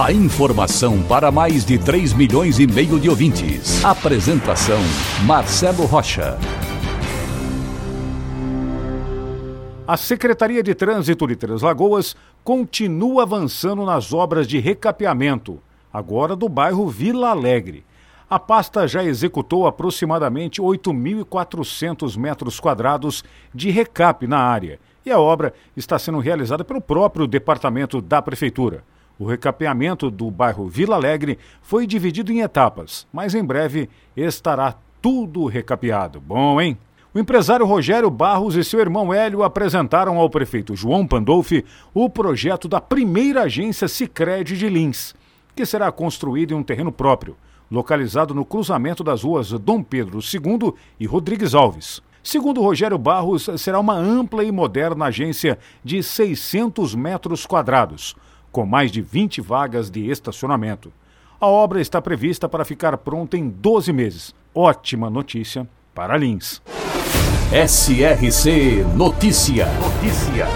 A informação para mais de 3 milhões e meio de ouvintes. Apresentação Marcelo Rocha. A Secretaria de Trânsito de Três Lagoas continua avançando nas obras de recapeamento, agora do bairro Vila Alegre. A pasta já executou aproximadamente 8.400 metros quadrados de recap na área e a obra está sendo realizada pelo próprio departamento da Prefeitura. O recapeamento do bairro Vila Alegre foi dividido em etapas, mas em breve estará tudo recapeado. Bom, hein? O empresário Rogério Barros e seu irmão Hélio apresentaram ao prefeito João Pandolfi o projeto da primeira agência Sicredi de Lins, que será construída em um terreno próprio localizado no cruzamento das ruas Dom Pedro II e Rodrigues Alves. Segundo Rogério Barros, será uma ampla e moderna agência de 600 metros quadrados, com mais de 20 vagas de estacionamento. A obra está prevista para ficar pronta em 12 meses. Ótima notícia para Lins. SRC Notícia. Notícia.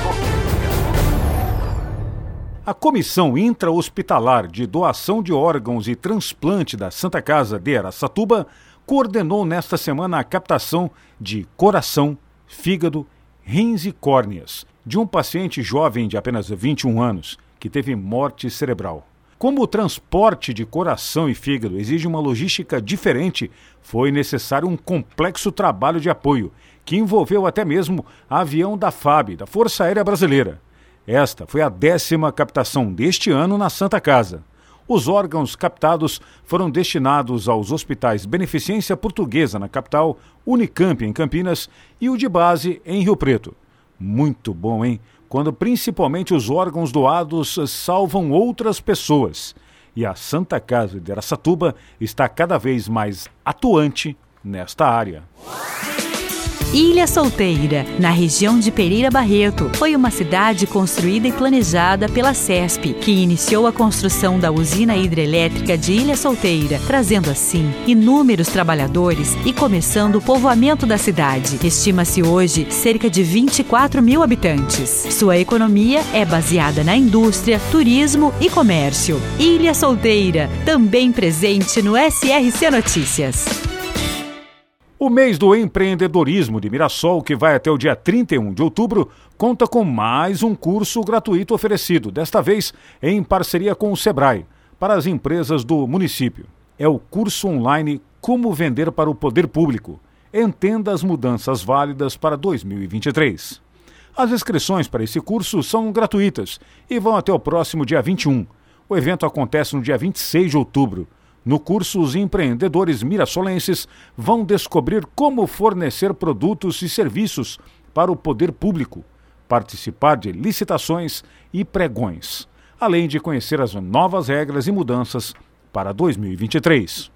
A Comissão Intra-Hospitalar de Doação de Órgãos e Transplante da Santa Casa de Araçatuba coordenou nesta semana a captação de coração, fígado, rins e córneas de um paciente jovem de apenas 21 anos que teve morte cerebral. Como o transporte de coração e fígado exige uma logística diferente, foi necessário um complexo trabalho de apoio, que envolveu até mesmo avião da FAB, da Força Aérea Brasileira. Esta foi a décima captação deste ano na Santa Casa. Os órgãos captados foram destinados aos hospitais Beneficência Portuguesa na capital, Unicamp em Campinas e o de base em Rio Preto. Muito bom, hein? Quando principalmente os órgãos doados salvam outras pessoas. E a Santa Casa de Aracatuba está cada vez mais atuante nesta área. Ilha Solteira, na região de Pereira Barreto, foi uma cidade construída e planejada pela CESP, que iniciou a construção da usina hidrelétrica de Ilha Solteira, trazendo assim inúmeros trabalhadores e começando o povoamento da cidade. Estima-se hoje cerca de 24 mil habitantes. Sua economia é baseada na indústria, turismo e comércio. Ilha Solteira, também presente no SRC Notícias. O mês do empreendedorismo de Mirassol, que vai até o dia 31 de outubro, conta com mais um curso gratuito oferecido, desta vez em parceria com o Sebrae, para as empresas do município. É o curso online Como Vender para o Poder Público. Entenda as mudanças válidas para 2023. As inscrições para esse curso são gratuitas e vão até o próximo dia 21. O evento acontece no dia 26 de outubro. No curso, os empreendedores mirassolenses vão descobrir como fornecer produtos e serviços para o poder público, participar de licitações e pregões, além de conhecer as novas regras e mudanças para 2023.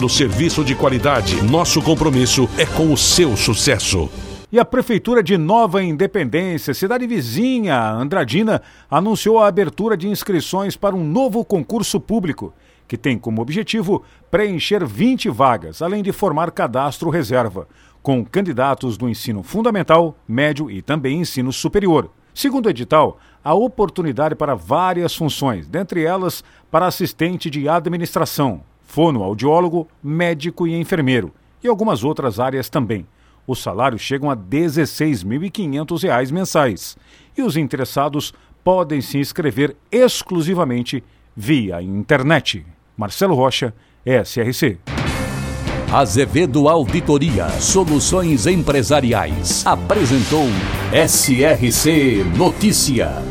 oferecendo serviço de qualidade. Nosso compromisso é com o seu sucesso. E a Prefeitura de Nova Independência, cidade vizinha, Andradina, anunciou a abertura de inscrições para um novo concurso público, que tem como objetivo preencher 20 vagas, além de formar cadastro reserva, com candidatos do ensino fundamental, médio e também ensino superior. Segundo o edital, há oportunidade para várias funções, dentre elas para assistente de administração, fonoaudiólogo, médico e enfermeiro, e algumas outras áreas também. Os salários chegam a R$ 16.500 mensais e os interessados podem se inscrever exclusivamente via internet. Marcelo Rocha, SRC. Azevedo Auditoria Soluções Empresariais apresentou SRC Notícia.